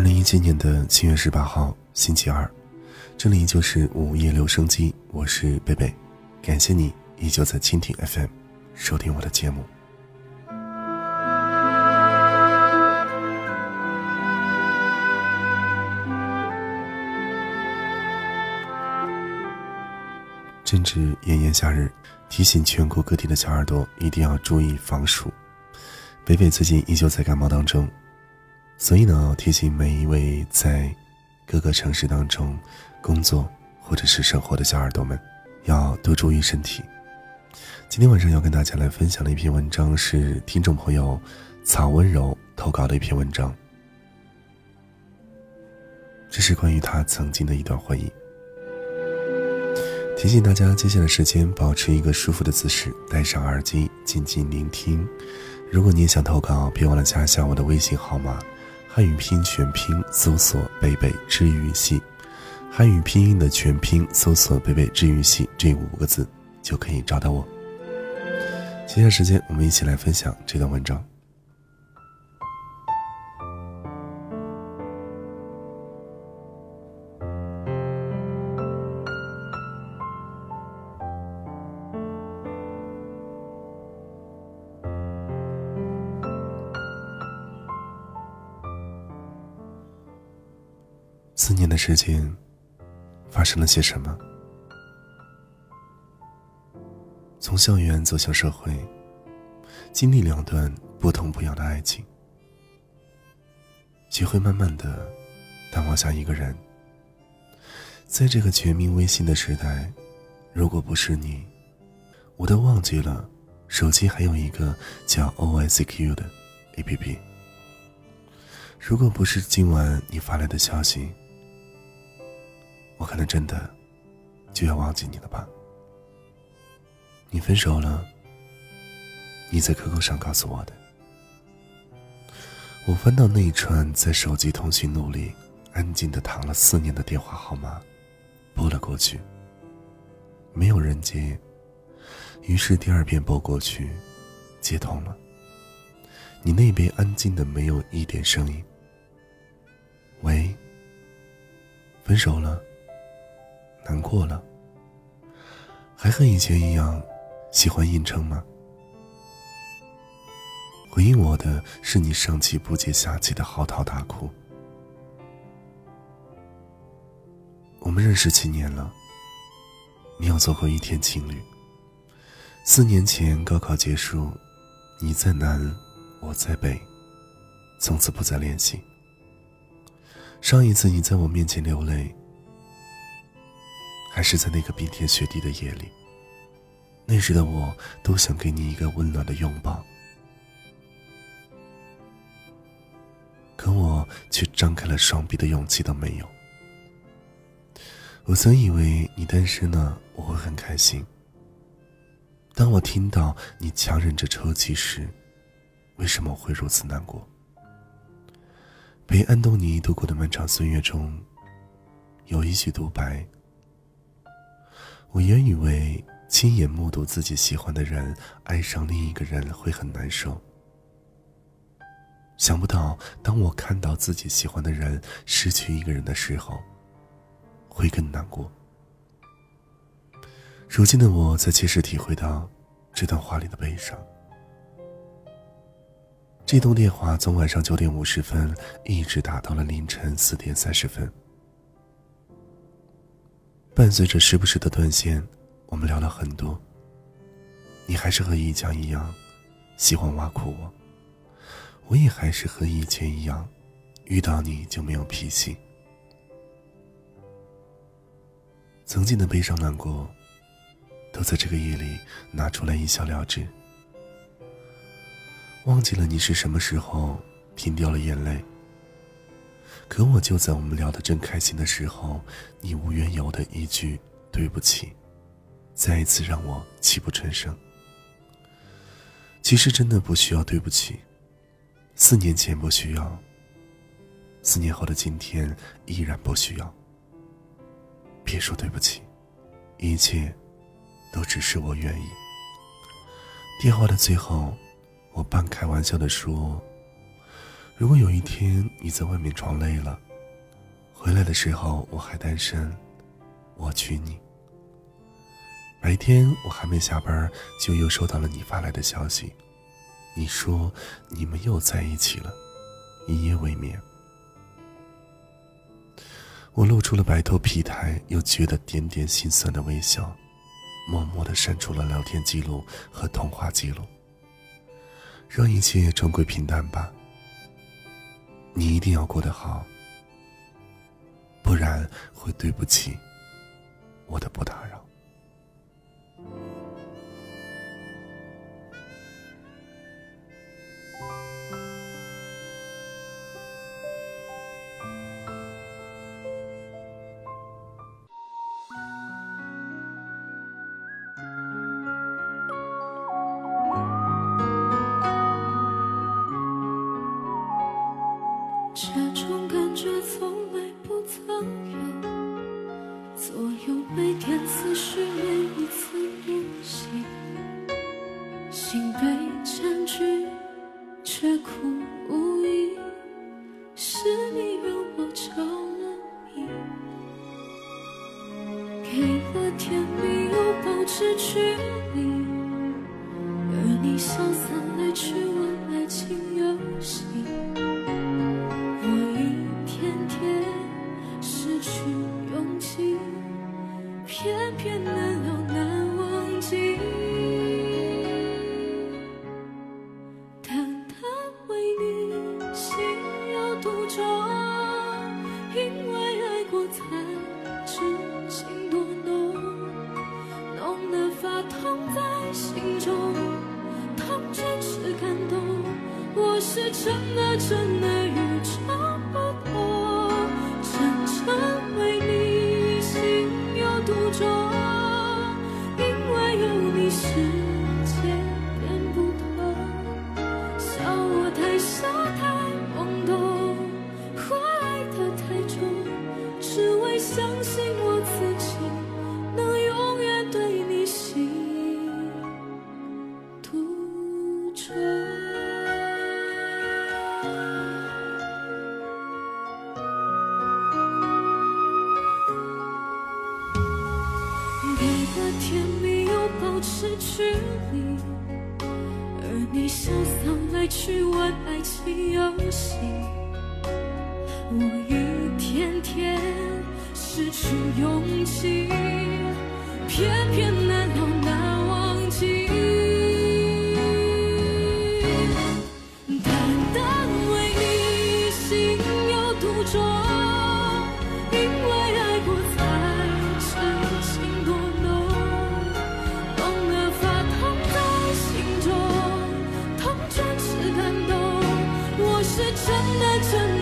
二零一七年的七月十八号，星期二，这里就是午夜留声机，我是贝贝，感谢你依旧在蜻蜓 FM 收听我的节目。正值炎炎夏日，提醒全国各地的小耳朵一定要注意防暑。北北最近依旧在感冒当中。所以呢，提醒每一位在各个城市当中工作或者是生活的小耳朵们，要多注意身体。今天晚上要跟大家来分享的一篇文章是听众朋友曹温柔投稿的一篇文章，这是关于他曾经的一段回忆。提醒大家，接下来时间保持一个舒服的姿势，戴上耳机，静静聆听。如果你也想投稿，别忘了加一下我的微信号码。汉语拼音全拼搜索“北北治愈系”，汉语拼音的全拼搜索“北北治愈系”这五个字就可以找到我。接下来时间，我们一起来分享这段文章。四年的时间，发生了些什么？从校园走向社会，经历两段不痛不痒的爱情，学会慢慢的淡忘下一个人。在这个全民微信的时代，如果不是你，我都忘记了手机还有一个叫 OICQ 的 APP。如果不是今晚你发来的消息。我可能真的就要忘记你了吧？你分手了，你在 QQ 上告诉我的。我翻到那一串在手机通讯录里安静的躺了四年的电话号码，拨了过去。没有人接，于是第二遍拨过去，接通了。你那边安静的没有一点声音。喂，分手了。难过了，还和以前一样喜欢硬撑吗？回应我的是你上气不接下气的嚎啕大哭。我们认识七年了，没有做过一天情侣。四年前高考结束，你在南，我在北，从此不再联系。上一次你在我面前流泪。还是在那个冰天雪地的夜里，那时的我都想给你一个温暖的拥抱，可我却张开了双臂的勇气都没有。我曾以为你单身了，我会很开心。当我听到你强忍着抽泣时，为什么会如此难过？陪安东尼度过的漫长岁月中，有一句独白。我原以为亲眼目睹自己喜欢的人爱上另一个人会很难受，想不到当我看到自己喜欢的人失去一个人的时候，会更难过。如今的我才切实体会到这段话里的悲伤。这通电话从晚上九点五十分一直打到了凌晨四点三十分。伴随着时不时的断线，我们聊了很多。你还是和以前一样，喜欢挖苦我；我也还是和以前一样，遇到你就没有脾气。曾经的悲伤难过，都在这个夜里拿出来一笑了之。忘记了你是什么时候停掉了眼泪。可我就在我们聊得正开心的时候，你无缘由的一句“对不起”，再一次让我泣不成声。其实真的不需要对不起，四年前不需要，四年后的今天依然不需要。别说对不起，一切都只是我愿意。电话的最后，我半开玩笑的说。如果有一天你在外面闯累了，回来的时候我还单身，我娶你。白天我还没下班，就又收到了你发来的消息，你说你们又在一起了，一夜未眠。我露出了白头疲态又觉得点点心酸的微笑，默默的删除了聊天记录和通话记录，让一切终归平淡吧。你一定要过得好，不然会对不起我的不打扰。给了甜蜜又保持距离，而你潇洒来去是真的真的的甜蜜又保持距离，而你潇洒来去玩爱情游戏，我一天天失去勇气，偏偏是真的真